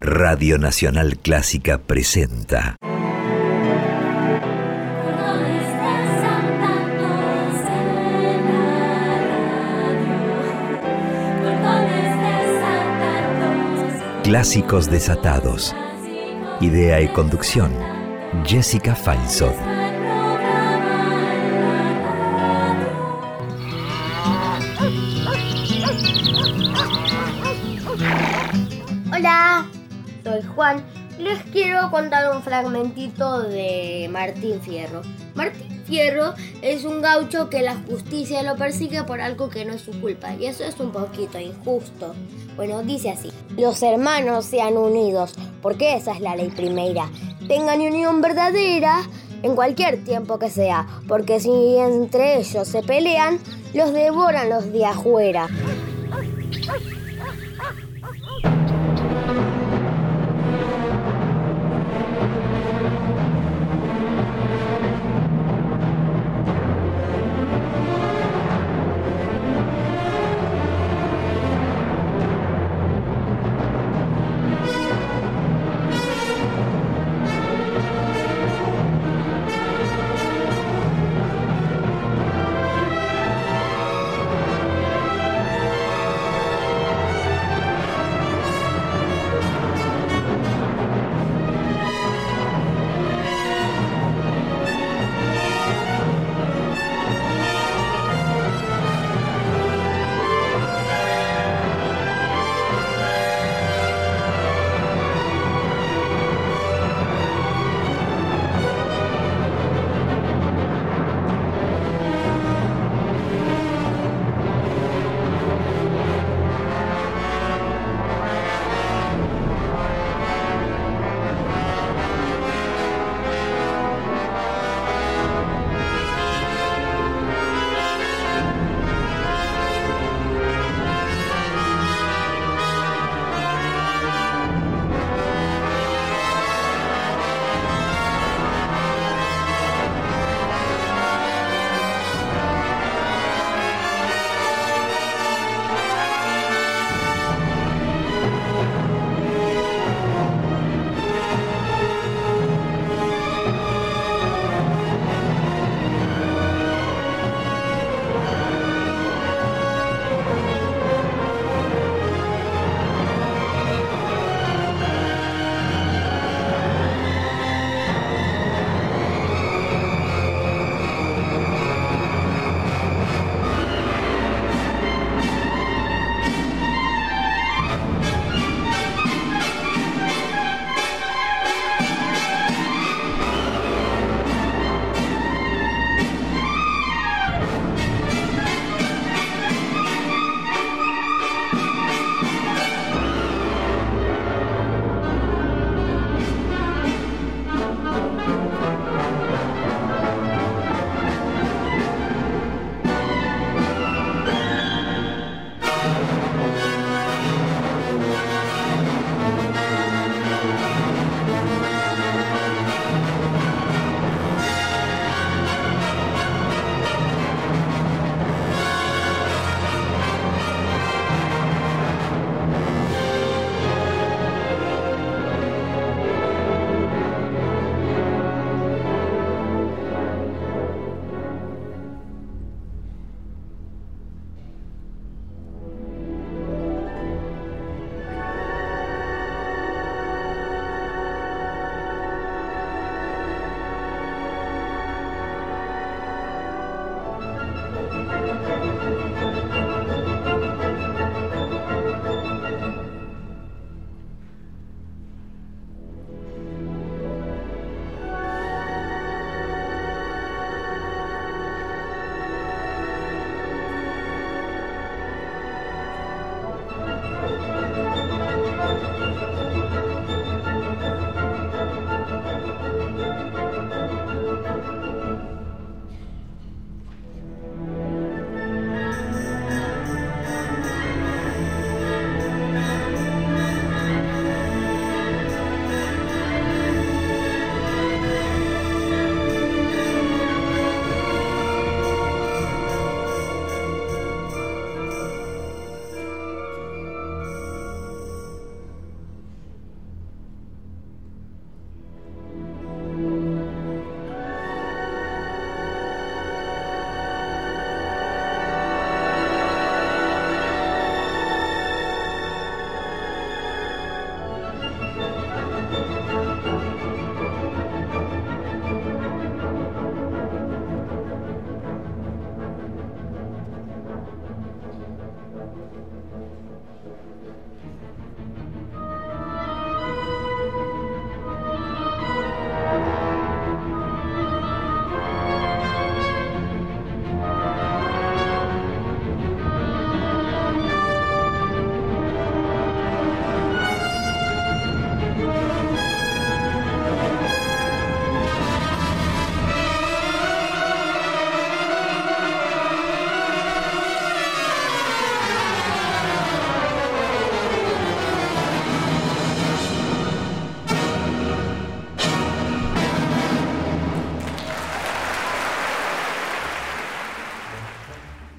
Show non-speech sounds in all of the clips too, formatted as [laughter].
Radio Nacional Clásica presenta. Clásicos desatados. Idea y conducción. Jessica Feinsohn. Quiero contar un fragmentito de Martín Fierro. Martín Fierro es un gaucho que la justicia lo persigue por algo que no es su culpa y eso es un poquito injusto. Bueno, dice así, los hermanos sean unidos, porque esa es la ley primera. Tengan unión verdadera en cualquier tiempo que sea, porque si entre ellos se pelean, los devoran los de afuera.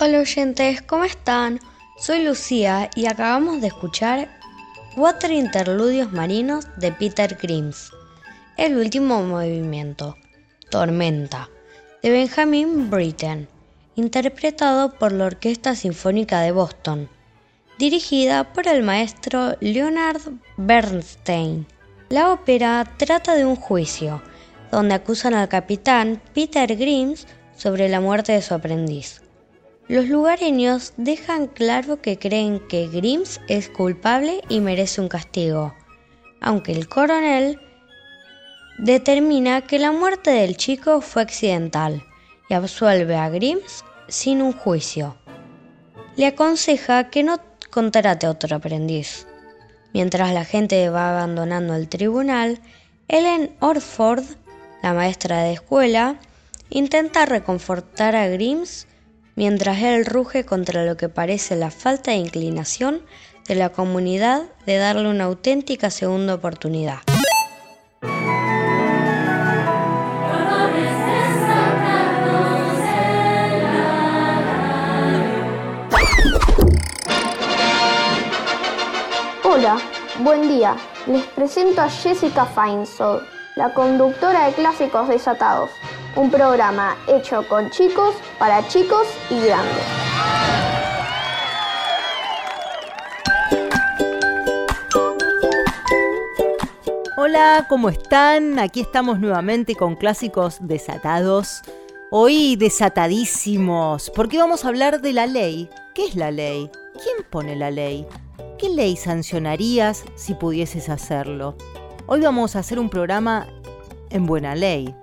Hola oyentes, ¿cómo están? Soy Lucía y acabamos de escuchar cuatro interludios marinos de Peter Grimes. El último movimiento, Tormenta, de Benjamin Britten, interpretado por la Orquesta Sinfónica de Boston, dirigida por el maestro Leonard Bernstein. La ópera trata de un juicio, donde acusan al capitán Peter Grimes sobre la muerte de su aprendiz. Los lugareños dejan claro que creen que Grims es culpable y merece un castigo, aunque el coronel determina que la muerte del chico fue accidental y absuelve a Grims sin un juicio. Le aconseja que no contrate a otro aprendiz. Mientras la gente va abandonando el tribunal, Ellen Orford, la maestra de escuela, intenta reconfortar a Grims mientras él ruge contra lo que parece la falta de inclinación de la comunidad de darle una auténtica segunda oportunidad. Hola, buen día. Les presento a Jessica Feinsold, la conductora de Clásicos Desatados un programa hecho con chicos, para chicos y grandes. Hola, ¿cómo están? Aquí estamos nuevamente con clásicos desatados. Hoy desatadísimos, porque vamos a hablar de la ley. ¿Qué es la ley? ¿Quién pone la ley? ¿Qué ley sancionarías si pudieses hacerlo? Hoy vamos a hacer un programa en buena ley.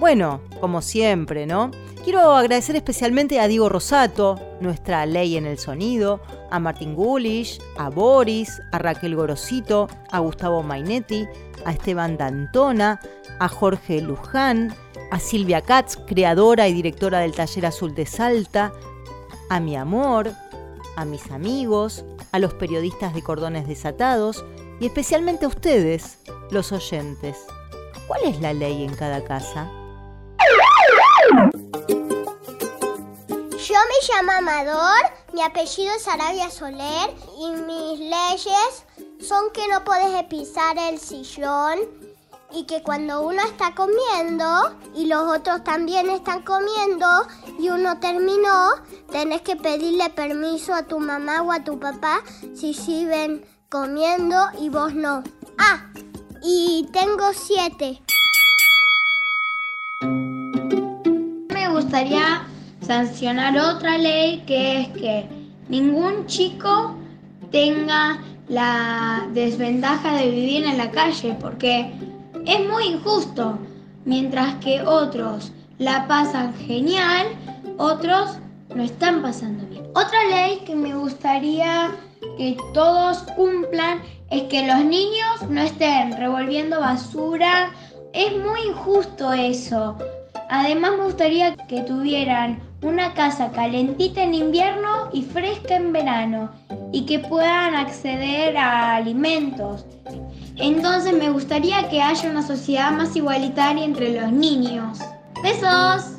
Bueno, como siempre, ¿no? Quiero agradecer especialmente a Diego Rosato, nuestra ley en el sonido, a Martín Gulish, a Boris, a Raquel Gorosito, a Gustavo Mainetti, a Esteban Dantona, a Jorge Luján, a Silvia Katz, creadora y directora del Taller Azul de Salta, a mi amor, a mis amigos, a los periodistas de Cordones Desatados y especialmente a ustedes, los oyentes. ¿Cuál es la ley en cada casa? Yo me llamo Amador, mi apellido es Arabia Soler y mis leyes son que no puedes pisar el sillón y que cuando uno está comiendo y los otros también están comiendo y uno terminó, tenés que pedirle permiso a tu mamá o a tu papá si siguen comiendo y vos no. Ah, y tengo siete. Gustaría sancionar otra ley que es que ningún chico tenga la desventaja de vivir en la calle porque es muy injusto. Mientras que otros la pasan genial, otros no están pasando bien. Otra ley que me gustaría que todos cumplan es que los niños no estén revolviendo basura. Es muy injusto eso. Además me gustaría que tuvieran una casa calentita en invierno y fresca en verano y que puedan acceder a alimentos. Entonces me gustaría que haya una sociedad más igualitaria entre los niños. ¡Besos!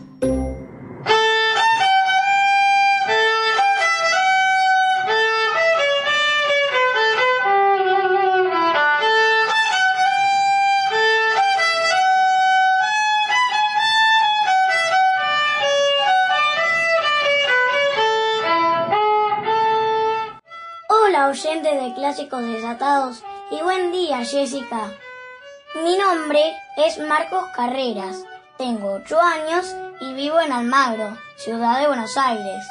De Clásicos Desatados y buen día Jessica. Mi nombre es Marcos Carreras, tengo 8 años y vivo en Almagro, ciudad de Buenos Aires.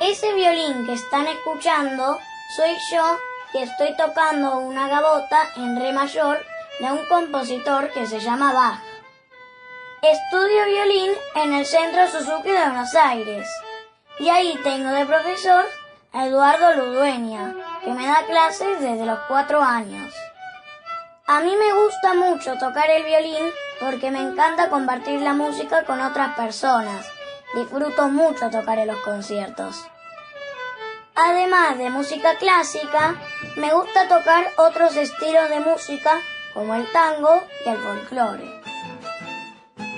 Ese violín que están escuchando soy yo que estoy tocando una gabota en re mayor de un compositor que se llama Bach. Estudio violín en el Centro Suzuki de Buenos Aires y ahí tengo de profesor a Eduardo Ludueña, que me da clases desde los cuatro años. A mí me gusta mucho tocar el violín porque me encanta compartir la música con otras personas. Disfruto mucho tocar en los conciertos. Además de música clásica, me gusta tocar otros estilos de música como el tango y el folclore.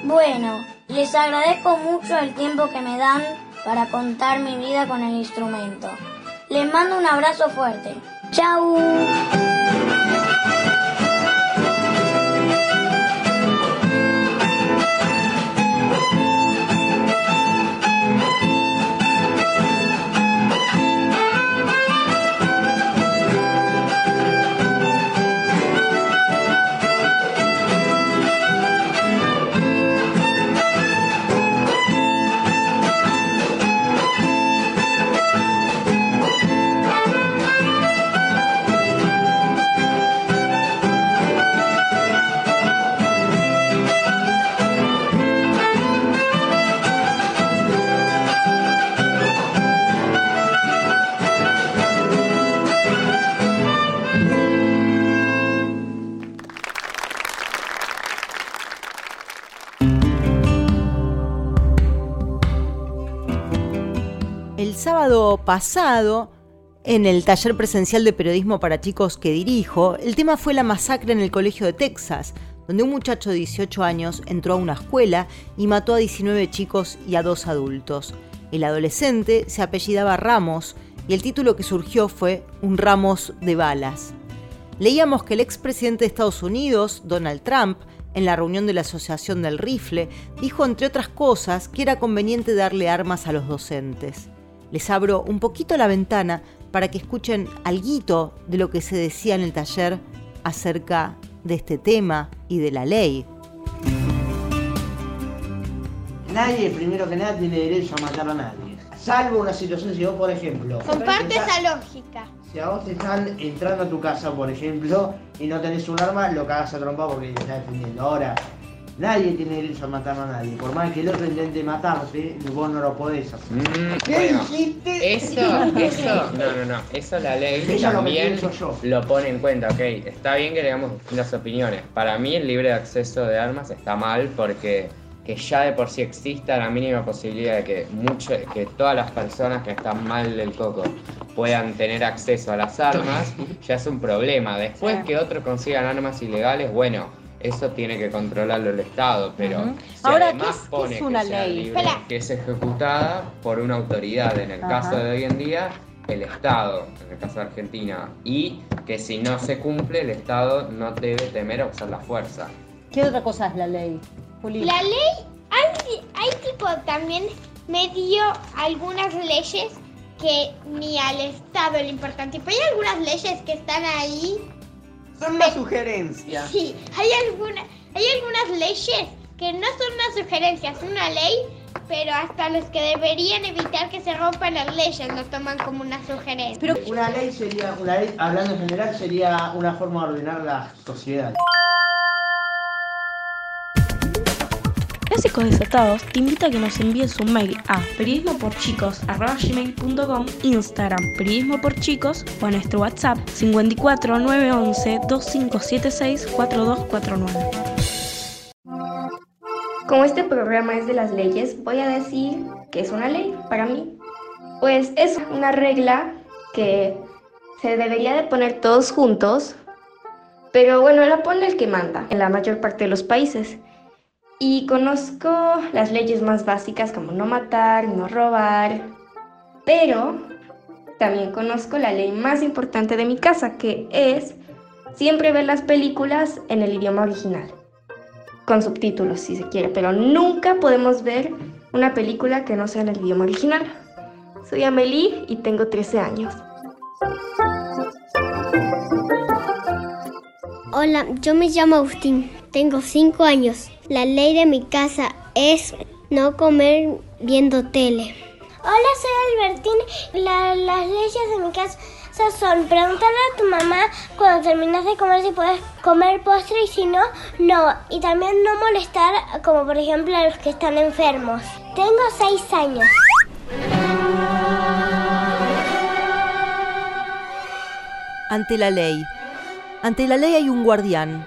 Bueno, les agradezco mucho el tiempo que me dan para contar mi vida con el instrumento. Les mando un abrazo fuerte. ¡Chao! Sábado pasado, en el taller presencial de periodismo para chicos que dirijo, el tema fue la masacre en el colegio de Texas, donde un muchacho de 18 años entró a una escuela y mató a 19 chicos y a dos adultos. El adolescente se apellidaba Ramos y el título que surgió fue Un Ramos de Balas. Leíamos que el expresidente de Estados Unidos, Donald Trump, en la reunión de la Asociación del Rifle, dijo, entre otras cosas, que era conveniente darle armas a los docentes. Les abro un poquito la ventana para que escuchen algo de lo que se decía en el taller acerca de este tema y de la ley. Nadie, primero que nada, tiene derecho a matar a nadie. Salvo una situación, si vos, por ejemplo... Comparte esa lógica. Si a vos te están entrando a tu casa, por ejemplo, y no tenés un arma, lo cagas a trompa porque te estás defendiendo. Ahora, nadie tiene derecho a matar a nadie. Por más que el otro intente matarte, vos no lo podés hacer. Mm, ¿Qué bueno, dijiste? Eso, [laughs] eso, no, no, no, eso la ley Eso lo también yo. lo pone en cuenta, ok, está bien que digamos distintas opiniones. Para mí el libre acceso de armas está mal porque que ya de por sí exista la mínima posibilidad de que mucho, que todas las personas que están mal del coco puedan tener acceso a las armas, [laughs] ya es un problema. Después que otros consigan armas ilegales, bueno, eso tiene que controlarlo el Estado, pero Ujú. si Ahora, además ¿qué es- qué pone es que una sea ley? libre, Espera. que es ejecutada por una autoridad, en el Ajá. caso de hoy en día, el Estado, en el caso de Argentina, y que si no se cumple, el Estado no debe temer a usar la fuerza. ¿Qué otra cosa es la ley? Juli? La ley, hay, hay tipo también medio algunas leyes que ni al Estado le importan. Tipo, hay algunas leyes que están ahí. Son una sugerencia. Sí, hay, alguna, hay algunas leyes que no son una sugerencia, es una ley, pero hasta los que deberían evitar que se rompan las leyes lo toman como una sugerencia. Una ley sería, una ley, hablando en general, sería una forma de ordenar la sociedad. Clásicos Desatados te invita a que nos envíes un mail a periodismoporchicos.com, Instagram periodismo por chicos o a nuestro WhatsApp 54 911 2576 4249. Como este programa es de las leyes, voy a decir que es una ley para mí. Pues es una regla que se debería de poner todos juntos, pero bueno, la pone el que manda en la mayor parte de los países. Y conozco las leyes más básicas como no matar, no robar, pero también conozco la ley más importante de mi casa, que es siempre ver las películas en el idioma original con subtítulos si se quiere, pero nunca podemos ver una película que no sea en el idioma original. Soy Amelie y tengo 13 años. Hola, yo me llamo Agustín, tengo 5 años. La ley de mi casa es no comer viendo tele. Hola, soy Albertín. La- las leyes de mi casa son preguntarle a tu mamá cuando terminas de comer si puedes comer postre y si no, no. Y también no molestar como por ejemplo a los que están enfermos. Tengo 6 años. Ante la ley. Ante la ley hay un guardián.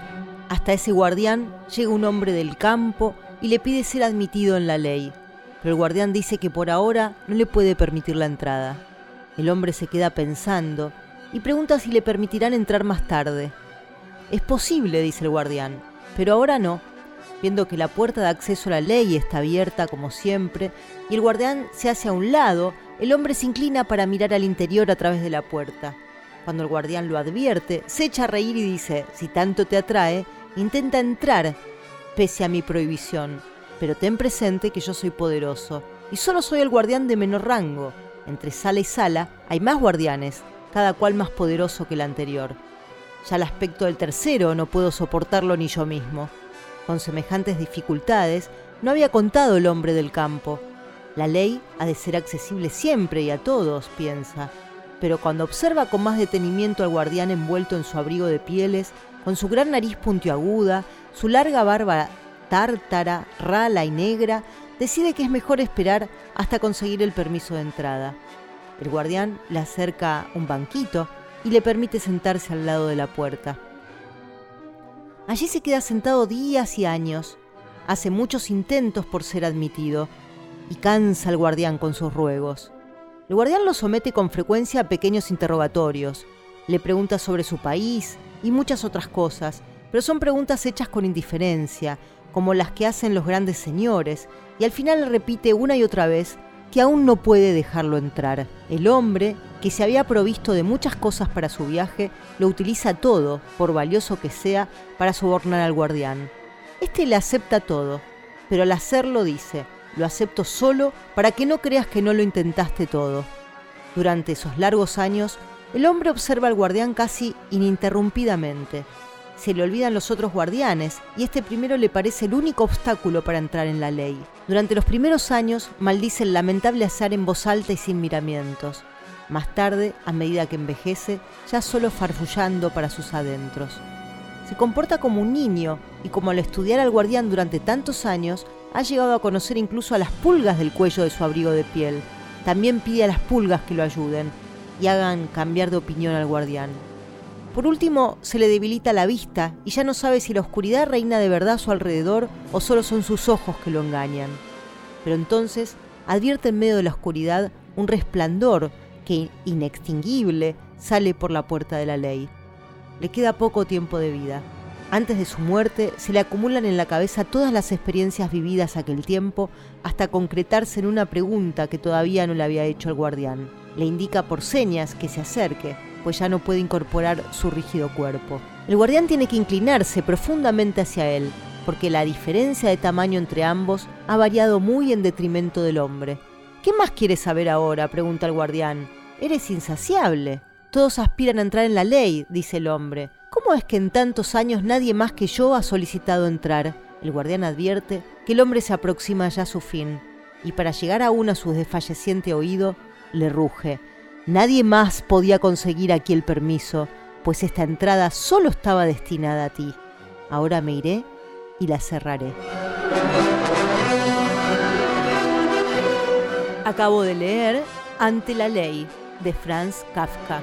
Hasta ese guardián llega un hombre del campo y le pide ser admitido en la ley. Pero el guardián dice que por ahora no le puede permitir la entrada. El hombre se queda pensando y pregunta si le permitirán entrar más tarde. Es posible, dice el guardián, pero ahora no. viendo que la puerta de acceso a la ley está abierta como siempre y el guardián se hace a un lado, el hombre se inclina para mirar al interior a través de la puerta. Cuando el guardián lo advierte, se echa a reír y dice, si tanto te atrae, intenta entrar pese a mi prohibición, pero ten presente que yo soy poderoso y solo soy el guardián de menor rango. Entre sala y sala hay más guardianes, cada cual más poderoso que el anterior. Ya el aspecto del tercero no puedo soportarlo ni yo mismo. Con semejantes dificultades no había contado el hombre del campo. La ley ha de ser accesible siempre y a todos, piensa. Pero cuando observa con más detenimiento al guardián envuelto en su abrigo de pieles, con su gran nariz puntiaguda, su larga barba tártara, rala y negra, decide que es mejor esperar hasta conseguir el permiso de entrada. El guardián le acerca un banquito y le permite sentarse al lado de la puerta. Allí se queda sentado días y años, hace muchos intentos por ser admitido y cansa al guardián con sus ruegos. El guardián lo somete con frecuencia a pequeños interrogatorios, le pregunta sobre su país y muchas otras cosas, pero son preguntas hechas con indiferencia, como las que hacen los grandes señores, y al final repite una y otra vez que aún no puede dejarlo entrar. El hombre, que se había provisto de muchas cosas para su viaje, lo utiliza todo, por valioso que sea, para sobornar al guardián. Este le acepta todo, pero al hacerlo dice, lo acepto solo para que no creas que no lo intentaste todo. Durante esos largos años, el hombre observa al guardián casi ininterrumpidamente. Se le olvidan los otros guardianes y este primero le parece el único obstáculo para entrar en la ley. Durante los primeros años maldice el lamentable azar en voz alta y sin miramientos. Más tarde, a medida que envejece, ya solo farfullando para sus adentros. Se comporta como un niño y como al estudiar al guardián durante tantos años, ha llegado a conocer incluso a las pulgas del cuello de su abrigo de piel. También pide a las pulgas que lo ayuden y hagan cambiar de opinión al guardián. Por último, se le debilita la vista y ya no sabe si la oscuridad reina de verdad a su alrededor o solo son sus ojos que lo engañan. Pero entonces advierte en medio de la oscuridad un resplandor que, inextinguible, sale por la puerta de la ley. Le queda poco tiempo de vida. Antes de su muerte, se le acumulan en la cabeza todas las experiencias vividas aquel tiempo hasta concretarse en una pregunta que todavía no le había hecho el guardián. Le indica por señas que se acerque, pues ya no puede incorporar su rígido cuerpo. El guardián tiene que inclinarse profundamente hacia él, porque la diferencia de tamaño entre ambos ha variado muy en detrimento del hombre. ¿Qué más quieres saber ahora? pregunta el guardián. Eres insaciable. Todos aspiran a entrar en la ley, dice el hombre. ¿Cómo es que en tantos años nadie más que yo ha solicitado entrar? El guardián advierte que el hombre se aproxima ya a su fin, y para llegar aún a su desfalleciente oído, le ruge. Nadie más podía conseguir aquí el permiso, pues esta entrada solo estaba destinada a ti. Ahora me iré y la cerraré. Acabo de leer Ante la ley de Franz Kafka.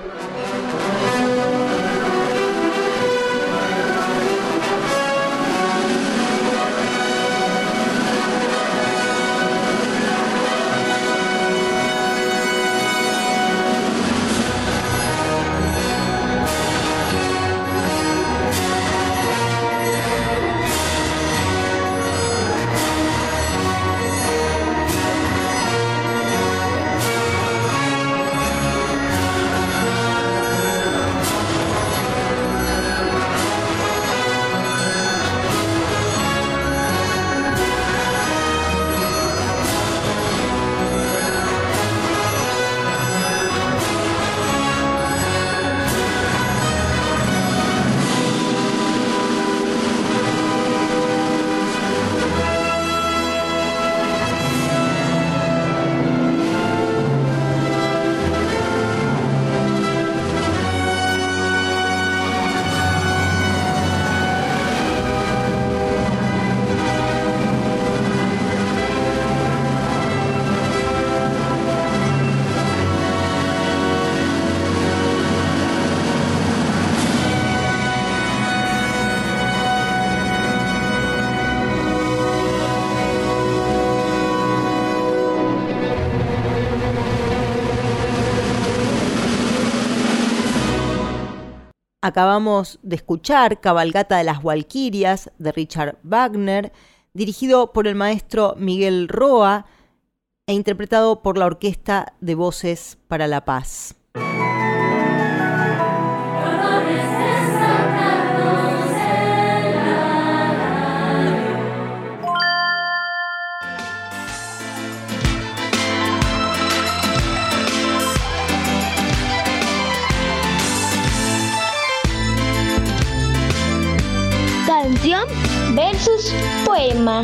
Acabamos de escuchar Cabalgata de las Walquirias de Richard Wagner, dirigido por el maestro Miguel Roa e interpretado por la Orquesta de Voces para la Paz. Poema.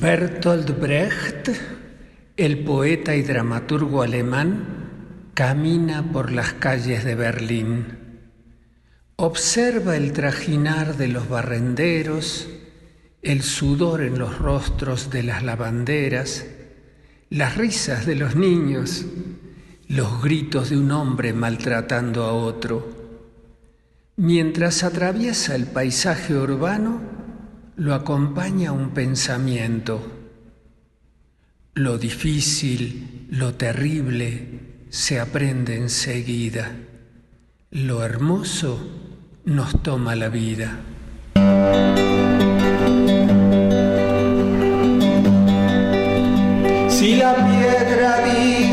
Bertolt Brecht, el poeta y dramaturgo alemán, camina por las calles de Berlín. Observa el trajinar de los barrenderos, el sudor en los rostros de las lavanderas, las risas de los niños, los gritos de un hombre maltratando a otro. Mientras atraviesa el paisaje urbano, lo acompaña un pensamiento. Lo difícil, lo terrible, se aprende enseguida. Lo hermoso nos toma la vida. Si la piedra dice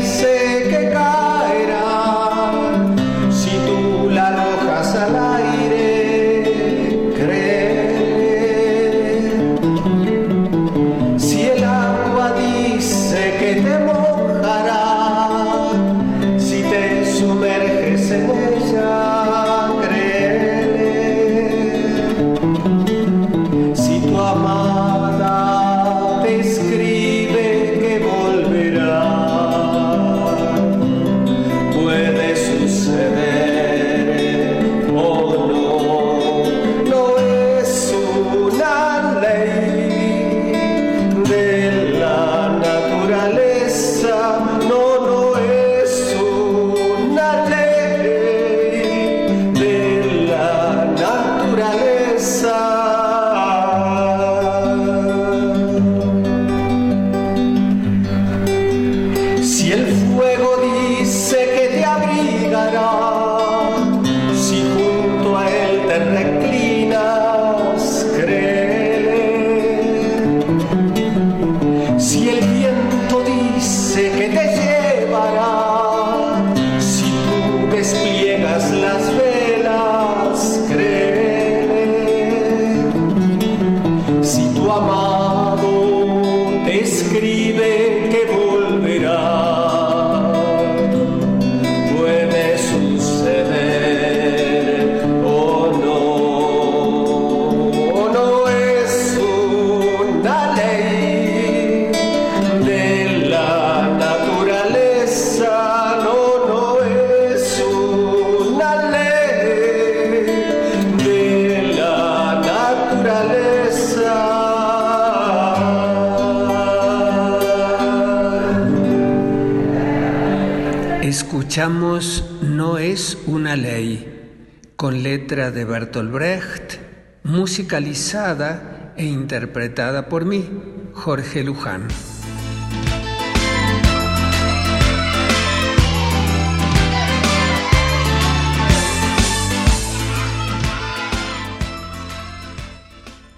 No es una ley, con letra de Bertolt Brecht, musicalizada e interpretada por mí, Jorge Luján.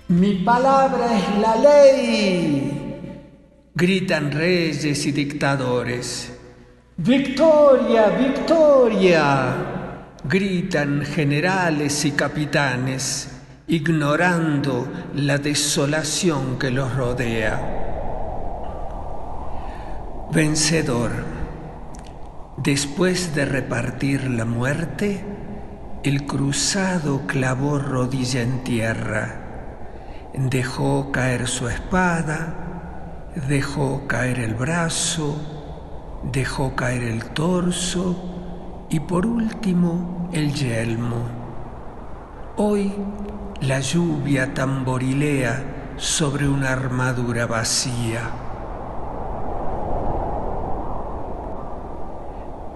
Mi palabra es la ley. Gritan reyes y dictadores. Victoria, victoria. Gritan generales y capitanes, ignorando la desolación que los rodea. Vencedor, después de repartir la muerte, el cruzado clavó rodilla en tierra, dejó caer su espada, dejó caer el brazo, dejó caer el torso y por último el yelmo. Hoy la lluvia tamborilea sobre una armadura vacía.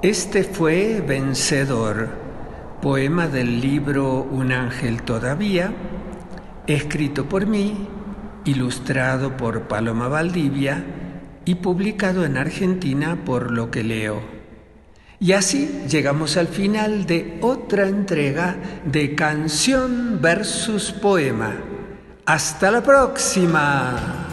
Este fue Vencedor, poema del libro Un ángel todavía, escrito por mí ilustrado por Paloma Valdivia y publicado en Argentina por Lo que leo. Y así llegamos al final de otra entrega de Canción versus Poema. Hasta la próxima.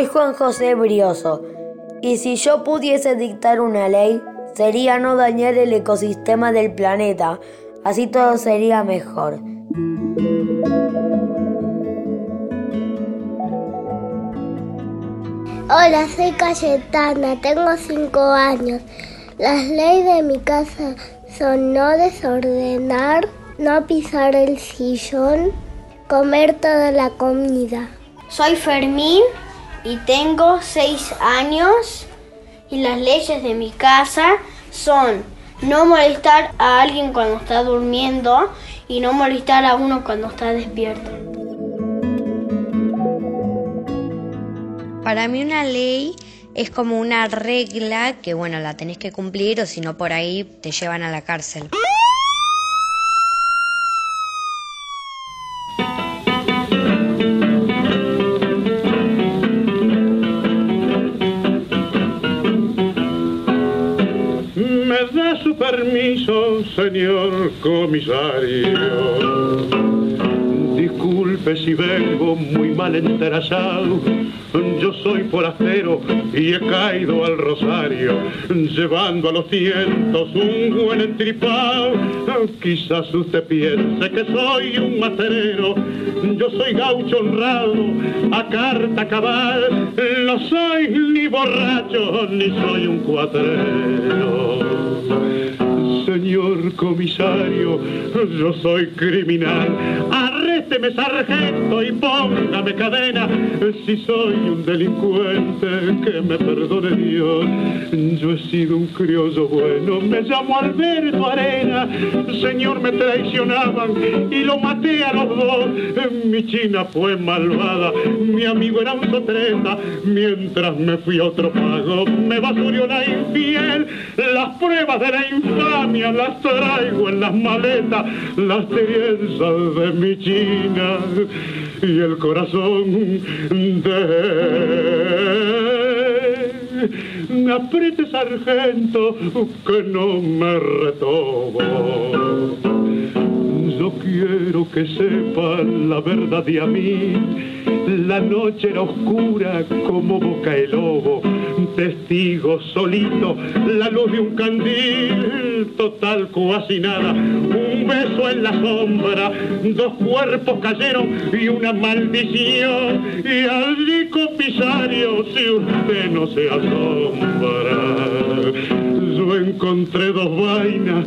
Soy Juan José Brioso y si yo pudiese dictar una ley sería no dañar el ecosistema del planeta, así todo sería mejor. Hola, soy Cayetana, tengo 5 años. Las leyes de mi casa son no desordenar, no pisar el sillón, comer toda la comida. Soy Fermín y tengo 6 años y las leyes de mi casa son no molestar a alguien cuando está durmiendo y no molestar a uno cuando está despierto. Para mí una ley es como una regla que, bueno, la tenés que cumplir o si no por ahí te llevan a la cárcel. Permiso, señor comisario. Disculpe si vengo muy mal enterazado. Yo soy forastero y he caído al rosario, llevando a los cientos un buen entripado. Quizás usted piense que soy un materero, yo soy gaucho honrado, a carta cabal, no soy ni borracho ni soy un cuatrero. Señor comisario, yo soy criminal. Arrésteme, sargento, y póngame cadena. Si soy un delincuente, que me perdone Dios. Yo he sido un criollo bueno, me llamo Alberto Arena. Señor, me traicionaban y lo maté a los dos. Mi china fue malvada, mi amigo era un sotreta. Mientras me fui a otro pago, me basurió la infiel. Las pruebas de la infamia las traigo en las maletas, las trenzas de mi china y el corazón de... Apriete sargento que no me retobo. Yo quiero que sepan la verdad de a mí. La noche era oscura como boca el lobo. Testigo solito, la luz de un candil, total casi nada. Un beso en la sombra, dos cuerpos cayeron y una maldición. Y allí comisario, si usted no se asombra yo encontré dos vainas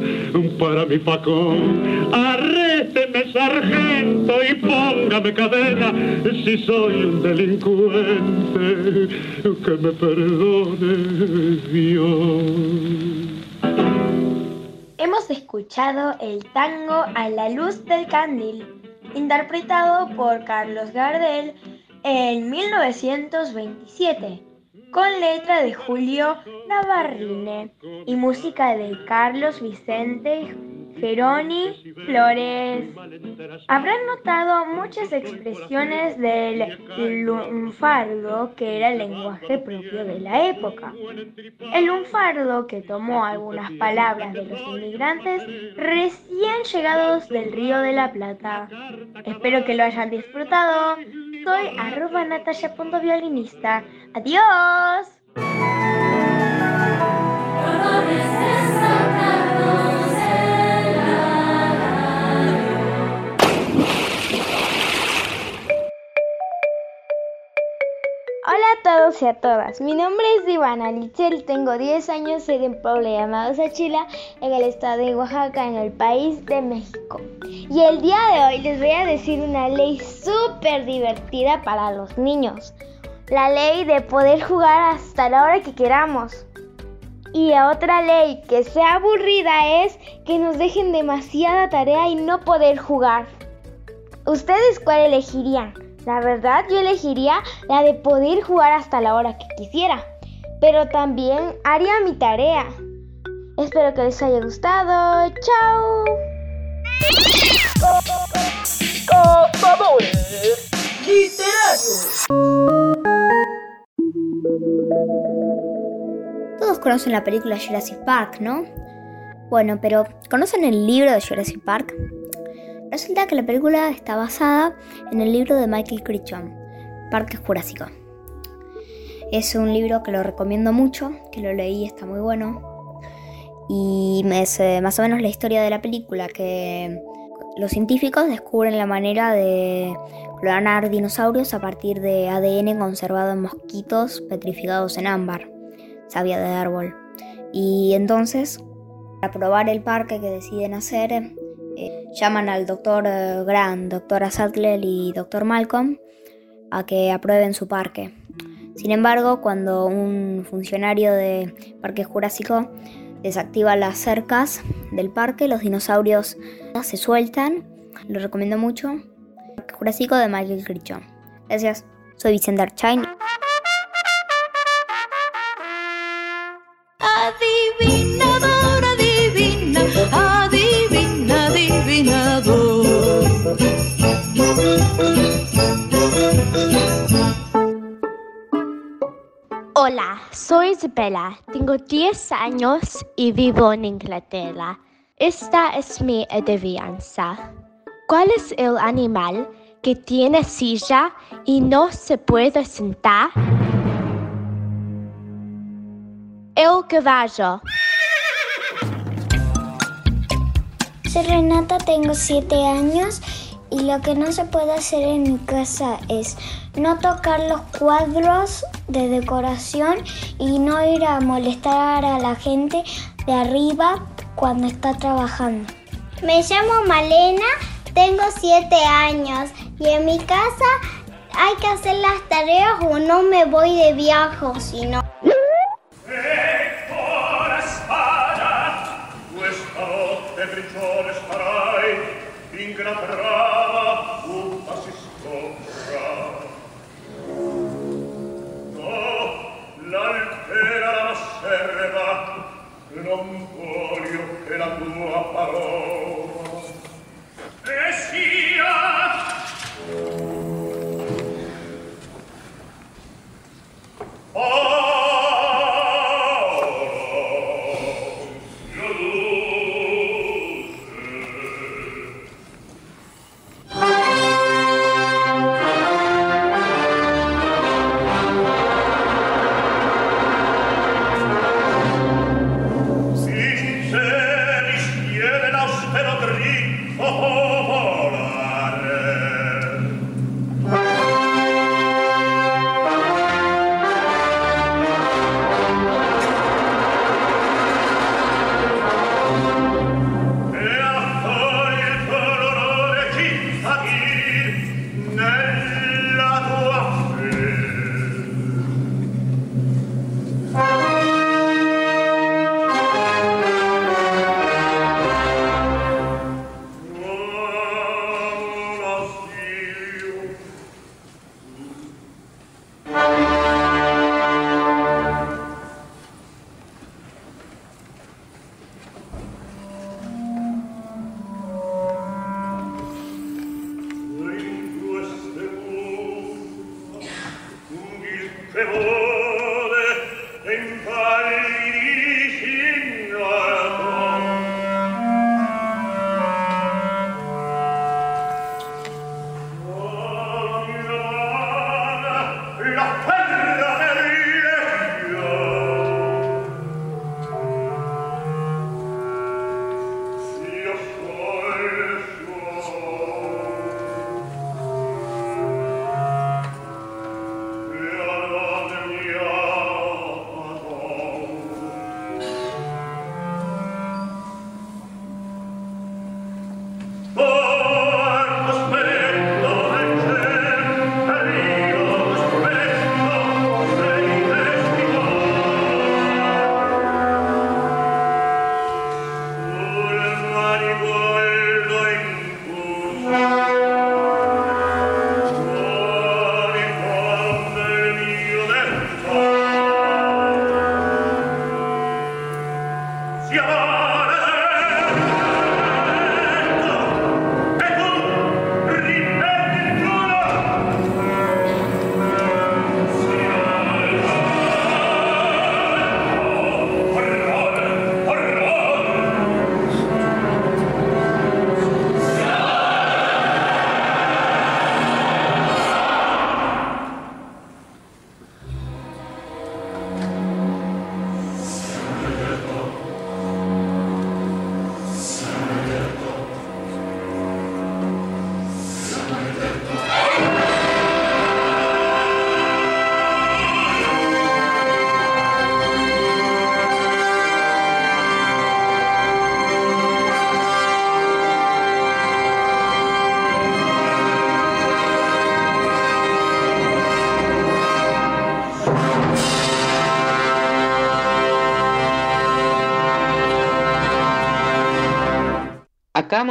para mi facón. Arrésteme, sargento, y póngame cadena si soy un delincuente. Que me perdone Dios. Hemos escuchado el tango A la luz del candil, interpretado por Carlos Gardel en 1927 con letra de Julio Navarrine y música de Carlos Vicente Geroni Flores. Habrán notado muchas expresiones del lunfardo, que era el lenguaje propio de la época. El lunfardo, que tomó algunas palabras de los inmigrantes recién llegados del Río de la Plata. Espero que lo hayan disfrutado. Soy arroba natalia.violinista. ¡Adiós! Todos noches a todas. Mi nombre es Ivana Lichel, tengo 10 años, soy de un pueblo llamado Sachila, en el estado de Oaxaca, en el país de México. Y el día de hoy les voy a decir una ley súper divertida para los niños. La ley de poder jugar hasta la hora que queramos. Y otra ley que sea aburrida es que nos dejen demasiada tarea y no poder jugar. ¿Ustedes cuál elegirían? La verdad yo elegiría la de poder jugar hasta la hora que quisiera, pero también haría mi tarea. Espero que les haya gustado. ¡Chao! Todos conocen la película Jurassic Park, ¿no? Bueno, pero ¿conocen el libro de Jurassic Park? Resulta que la película está basada en el libro de Michael Crichton, Parque Jurásico. Es un libro que lo recomiendo mucho, que lo leí, está muy bueno. Y es más o menos la historia de la película, que los científicos descubren la manera de clonar dinosaurios a partir de ADN conservado en mosquitos petrificados en ámbar, savia de árbol. Y entonces, para probar el parque que deciden hacer, llaman al doctor eh, Grant, doctora Sadler y doctor Malcolm a que aprueben su parque. Sin embargo, cuando un funcionario de Parque Jurásico desactiva las cercas del parque, los dinosaurios se sueltan. Lo recomiendo mucho. Jurásico de Michael Crichton. Gracias. Soy Vicente Archain. Soy Isabella, tengo 10 años y vivo en Inglaterra. Esta es mi adivinanza. ¿Cuál es el animal que tiene silla y no se puede sentar? El caballo. Soy Renata, tengo 7 años y lo que no se puede hacer en mi casa es no tocar los cuadros de decoración y no ir a molestar a la gente de arriba cuando está trabajando. Me llamo Malena, tengo 7 años y en mi casa hay que hacer las tareas o no me voy de viaje, si e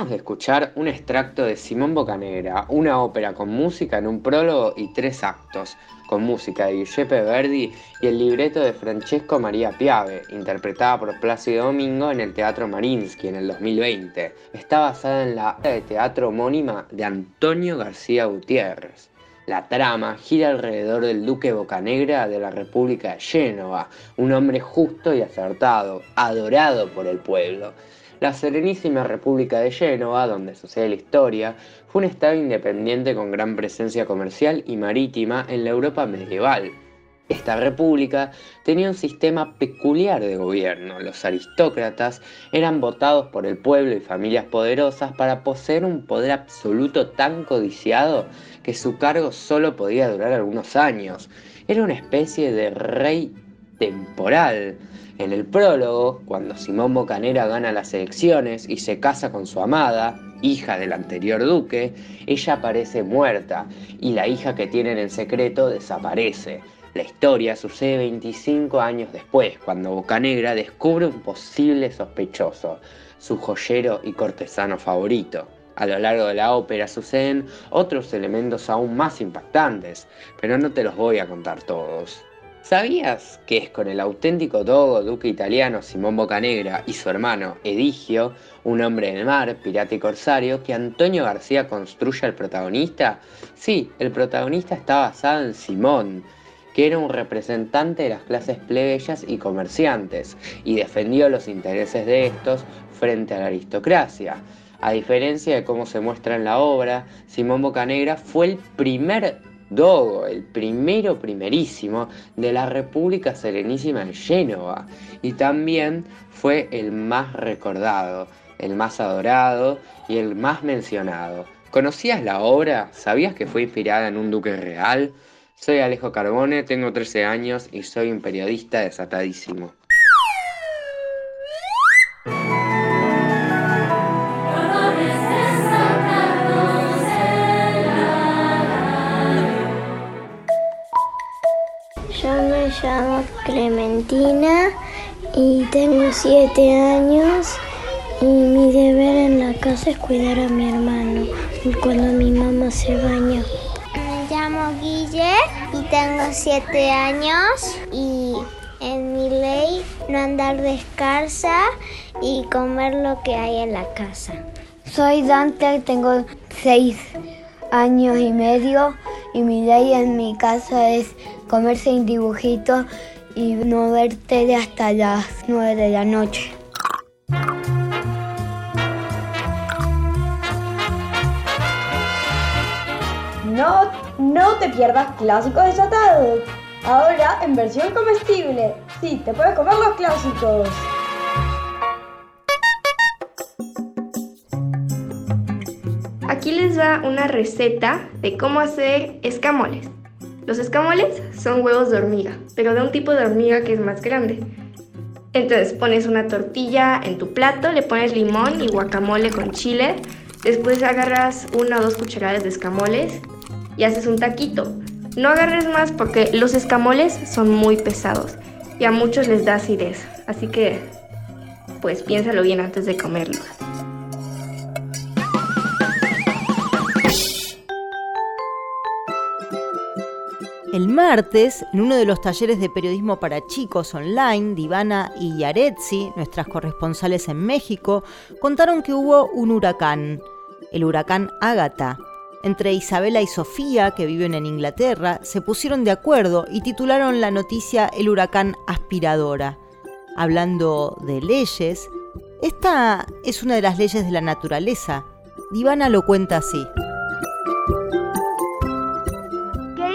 De escuchar un extracto de Simón Bocanegra, una ópera con música en un prólogo y tres actos, con música de Giuseppe Verdi y el libreto de Francesco María Piave, interpretada por Plácido Domingo en el Teatro Marinsky en el 2020. Está basada en la obra de teatro homónima de Antonio García Gutiérrez. La trama gira alrededor del duque Bocanegra de la República de Génova, un hombre justo y acertado, adorado por el pueblo. La Serenísima República de Génova, donde sucede la historia, fue un estado independiente con gran presencia comercial y marítima en la Europa medieval. Esta república tenía un sistema peculiar de gobierno. Los aristócratas eran votados por el pueblo y familias poderosas para poseer un poder absoluto tan codiciado que su cargo solo podía durar algunos años. Era una especie de rey temporal. En el prólogo, cuando Simón Bocanera gana las elecciones y se casa con su amada, hija del anterior duque, ella aparece muerta y la hija que tienen en secreto desaparece. La historia sucede 25 años después, cuando Bocanegra descubre un posible sospechoso, su joyero y cortesano favorito. A lo largo de la ópera suceden otros elementos aún más impactantes, pero no te los voy a contar todos. ¿Sabías que es con el auténtico dogo duque italiano Simón Bocanegra y su hermano Edigio, un hombre del mar, pirata y corsario, que Antonio García construye al protagonista? Sí, el protagonista está basado en Simón, que era un representante de las clases plebeyas y comerciantes, y defendió los intereses de estos frente a la aristocracia. A diferencia de cómo se muestra en la obra, Simón Bocanegra fue el primer Dogo, el primero primerísimo de la República Serenísima en Génova, y también fue el más recordado, el más adorado y el más mencionado. ¿Conocías la obra? ¿Sabías que fue inspirada en un duque real? Soy Alejo Carbone, tengo 13 años y soy un periodista desatadísimo. Llamo Clementina y tengo siete años y mi deber en la casa es cuidar a mi hermano cuando mi mamá se baña. Me llamo Guille y tengo siete años y en mi ley no andar descalza y comer lo que hay en la casa. Soy Dante, tengo seis años y medio y mi ley en mi casa es comer sin dibujito y no ver tele hasta las nueve de la noche. No, no te pierdas clásicos desatados. Ahora en versión comestible. Sí, te puedes comer los clásicos. Aquí les va una receta de cómo hacer escamoles. Los escamoles son huevos de hormiga, pero de un tipo de hormiga que es más grande. Entonces pones una tortilla en tu plato, le pones limón y guacamole con chile, después agarras una o dos cucharadas de escamoles y haces un taquito. No agarres más porque los escamoles son muy pesados y a muchos les da acidez, así que pues piénsalo bien antes de comerlos. El martes, en uno de los talleres de periodismo para chicos online, Divana y Yaretsi, nuestras corresponsales en México, contaron que hubo un huracán, el huracán Ágata. Entre Isabela y Sofía, que viven en Inglaterra, se pusieron de acuerdo y titularon la noticia El huracán aspiradora. Hablando de leyes, esta es una de las leyes de la naturaleza. Divana lo cuenta así.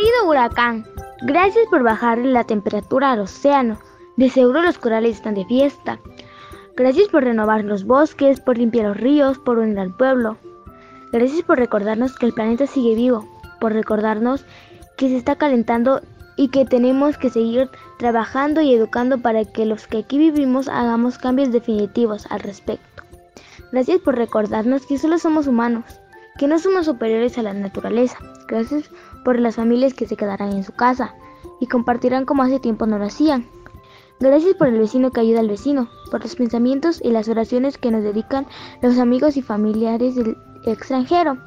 Querido huracán, gracias por bajarle la temperatura al océano. De seguro los corales están de fiesta. Gracias por renovar los bosques, por limpiar los ríos, por unir al pueblo. Gracias por recordarnos que el planeta sigue vivo, por recordarnos que se está calentando y que tenemos que seguir trabajando y educando para que los que aquí vivimos hagamos cambios definitivos al respecto. Gracias por recordarnos que solo somos humanos, que no somos superiores a la naturaleza. Gracias por las familias que se quedarán en su casa y compartirán como hace tiempo no lo hacían. Gracias por el vecino que ayuda al vecino, por los pensamientos y las oraciones que nos dedican los amigos y familiares del extranjero.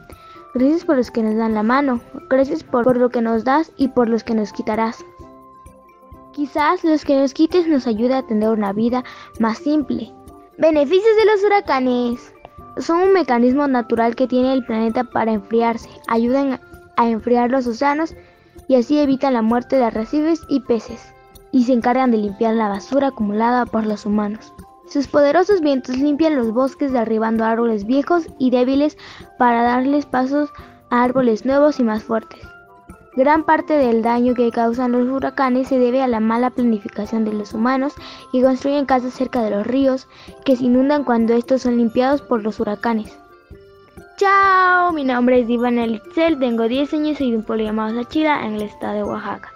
Gracias por los que nos dan la mano, gracias por, por lo que nos das y por los que nos quitarás. Quizás los que nos quites nos ayude a tener una vida más simple. Beneficios de los huracanes. Son un mecanismo natural que tiene el planeta para enfriarse, ayudan a enfriar los océanos y así evitan la muerte de arrecifes y peces, y se encargan de limpiar la basura acumulada por los humanos. Sus poderosos vientos limpian los bosques derribando árboles viejos y débiles para darles pasos a árboles nuevos y más fuertes. Gran parte del daño que causan los huracanes se debe a la mala planificación de los humanos que construyen casas cerca de los ríos que se inundan cuando estos son limpiados por los huracanes. Chao, mi nombre es Ivana Litzel, tengo 10 años y soy de un pueblo llamado Sachira en el estado de Oaxaca.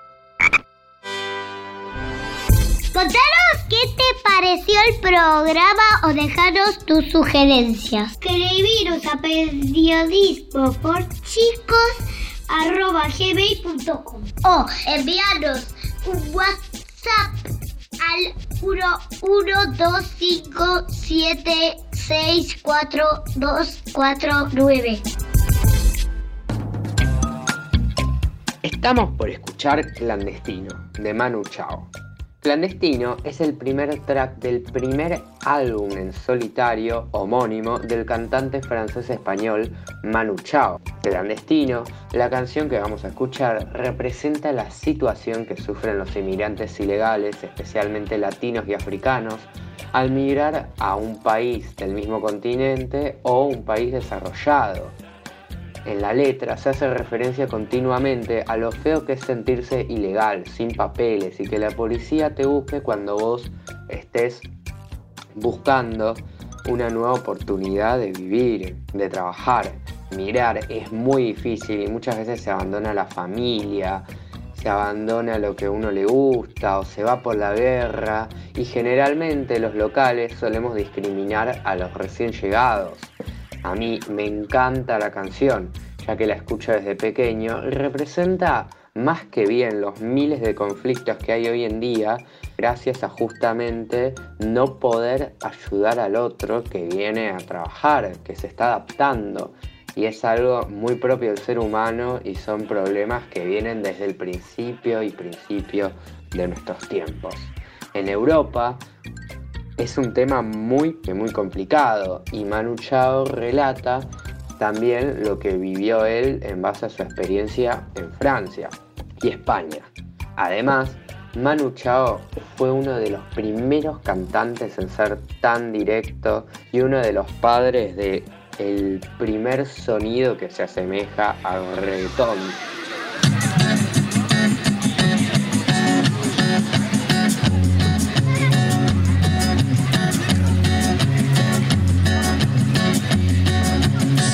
Contanos qué te pareció el programa o dejaros tus sugerencias. Escribiros a periodismo por chicos arroba gmail.com o enviarnos un WhatsApp al 11257642249. Estamos por escuchar Clandestino, de Manu Chao. Clandestino es el primer track del primer álbum en solitario homónimo del cantante francés-español Manu Chao. Clandestino, la canción que vamos a escuchar, representa la situación que sufren los inmigrantes ilegales, especialmente latinos y africanos, al migrar a un país del mismo continente o un país desarrollado. En la letra se hace referencia continuamente a lo feo que es sentirse ilegal, sin papeles y que la policía te busque cuando vos estés buscando una nueva oportunidad de vivir, de trabajar. Mirar es muy difícil y muchas veces se abandona la familia, se abandona lo que uno le gusta o se va por la guerra y generalmente los locales solemos discriminar a los recién llegados. A mí me encanta la canción, ya que la escucho desde pequeño representa más que bien los miles de conflictos que hay hoy en día gracias a justamente no poder ayudar al otro que viene a trabajar, que se está adaptando. Y es algo muy propio del ser humano y son problemas que vienen desde el principio y principio de nuestros tiempos. En Europa es un tema muy, muy complicado y Manu Chao relata también lo que vivió él en base a su experiencia en Francia y España. Además, Manu Chao fue uno de los primeros cantantes en ser tan directo y uno de los padres de el primer sonido que se asemeja al reggaetón.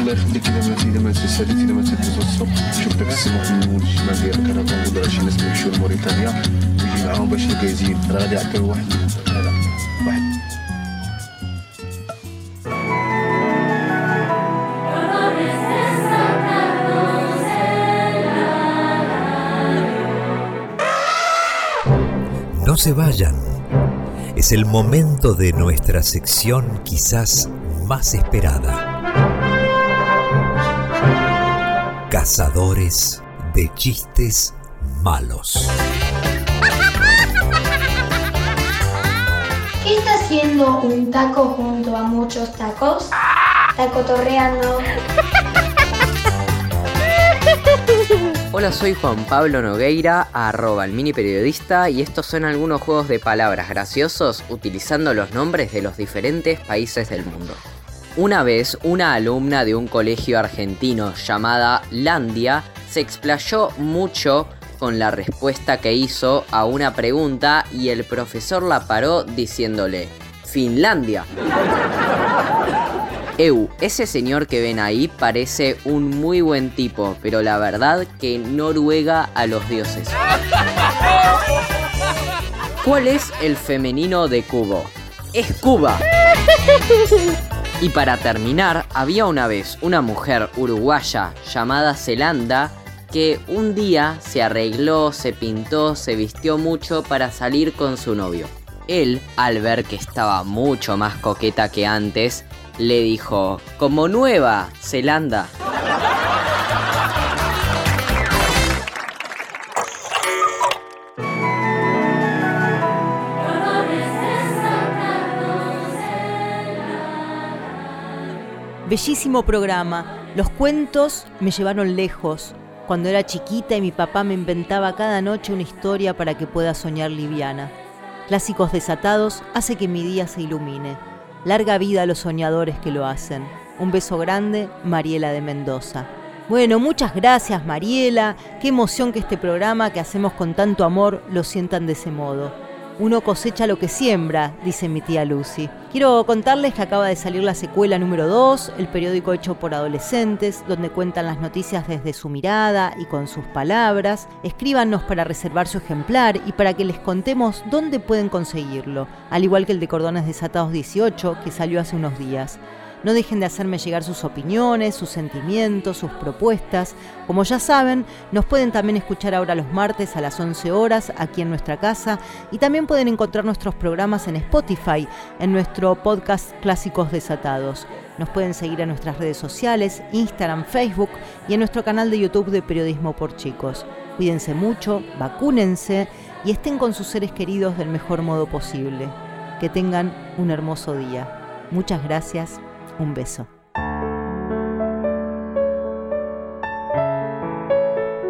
شوف الله يخليك اذا ما اذا ما تساليت اذا ما تدوز الصبح شوف دابا السماح من الشمال ديالك انا كنقول راه شي ناس يمشيو لموريتانيا ويجي معاهم باش الكازين راه غادي يعطيو واحد هذا واحد No se vayan. Es el momento de nuestra sección quizás más esperada. Cazadores de chistes malos. ¿Qué está haciendo un taco junto a muchos tacos? Tacotorreando. Hola, soy Juan Pablo Nogueira, arroba el mini periodista, y estos son algunos juegos de palabras graciosos utilizando los nombres de los diferentes países del mundo. Una vez, una alumna de un colegio argentino llamada Landia se explayó mucho con la respuesta que hizo a una pregunta y el profesor la paró diciéndole, Finlandia. [laughs] Eu, ese señor que ven ahí parece un muy buen tipo, pero la verdad que no ruega a los dioses. ¿Cuál es el femenino de Cubo? Es Cuba. [laughs] Y para terminar, había una vez una mujer uruguaya llamada Zelanda que un día se arregló, se pintó, se vistió mucho para salir con su novio. Él, al ver que estaba mucho más coqueta que antes, le dijo, como nueva, Zelanda. Bellísimo programa. Los cuentos me llevaron lejos. Cuando era chiquita y mi papá me inventaba cada noche una historia para que pueda soñar liviana. Clásicos desatados hace que mi día se ilumine. Larga vida a los soñadores que lo hacen. Un beso grande, Mariela de Mendoza. Bueno, muchas gracias Mariela. Qué emoción que este programa que hacemos con tanto amor lo sientan de ese modo. Uno cosecha lo que siembra, dice mi tía Lucy. Quiero contarles que acaba de salir la secuela número 2, el periódico hecho por adolescentes, donde cuentan las noticias desde su mirada y con sus palabras. Escríbanos para reservar su ejemplar y para que les contemos dónde pueden conseguirlo, al igual que el de Cordones Desatados 18, que salió hace unos días. No dejen de hacerme llegar sus opiniones, sus sentimientos, sus propuestas. Como ya saben, nos pueden también escuchar ahora los martes a las 11 horas aquí en nuestra casa y también pueden encontrar nuestros programas en Spotify, en nuestro podcast Clásicos Desatados. Nos pueden seguir en nuestras redes sociales, Instagram, Facebook y en nuestro canal de YouTube de Periodismo por Chicos. Cuídense mucho, vacúnense y estén con sus seres queridos del mejor modo posible. Que tengan un hermoso día. Muchas gracias. Un beso.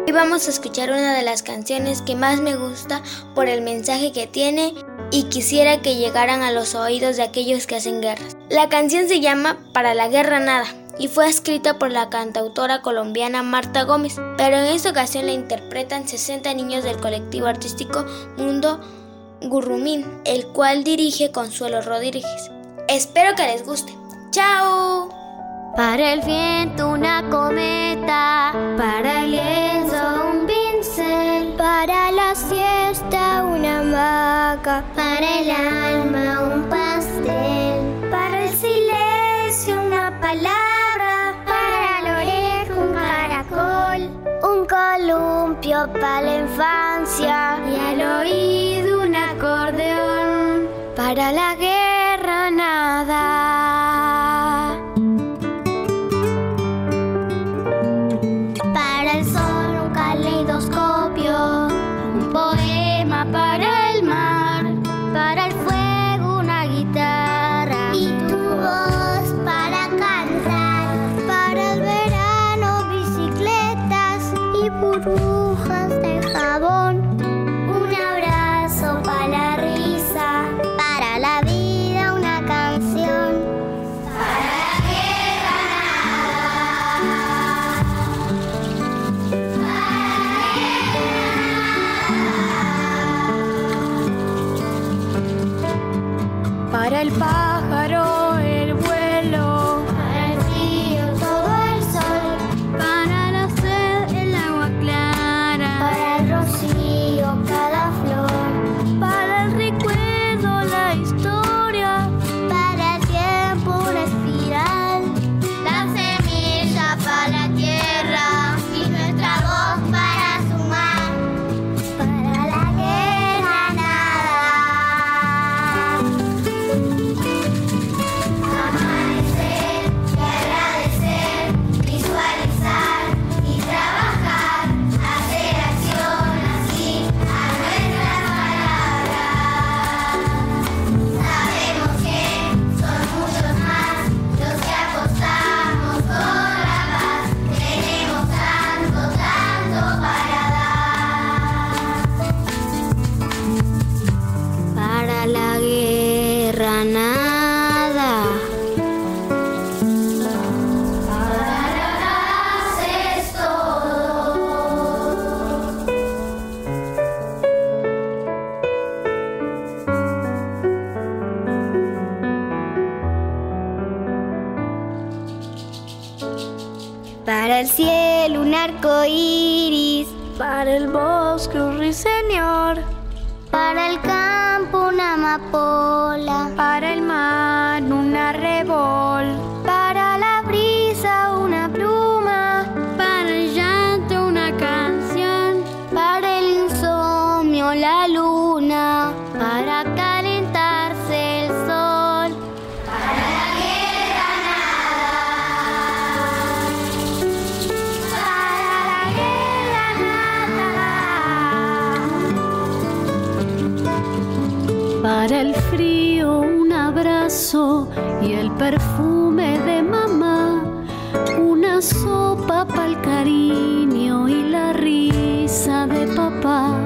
Hoy vamos a escuchar una de las canciones que más me gusta por el mensaje que tiene y quisiera que llegaran a los oídos de aquellos que hacen guerras. La canción se llama Para la guerra nada y fue escrita por la cantautora colombiana Marta Gómez, pero en esta ocasión la interpretan 60 niños del colectivo artístico Mundo Gurrumín, el cual dirige Consuelo Rodríguez. Espero que les guste. Chao. Para el viento una cometa, para el lienzo un pincel, para la siesta una hamaca, para el alma un pastel, para el silencio una palabra, para el oreja un caracol, un columpio para la infancia y al oído un acordeón, para la guerra Para el frío un abrazo y el perfume de mamá, una sopa para el cariño y la risa de papá.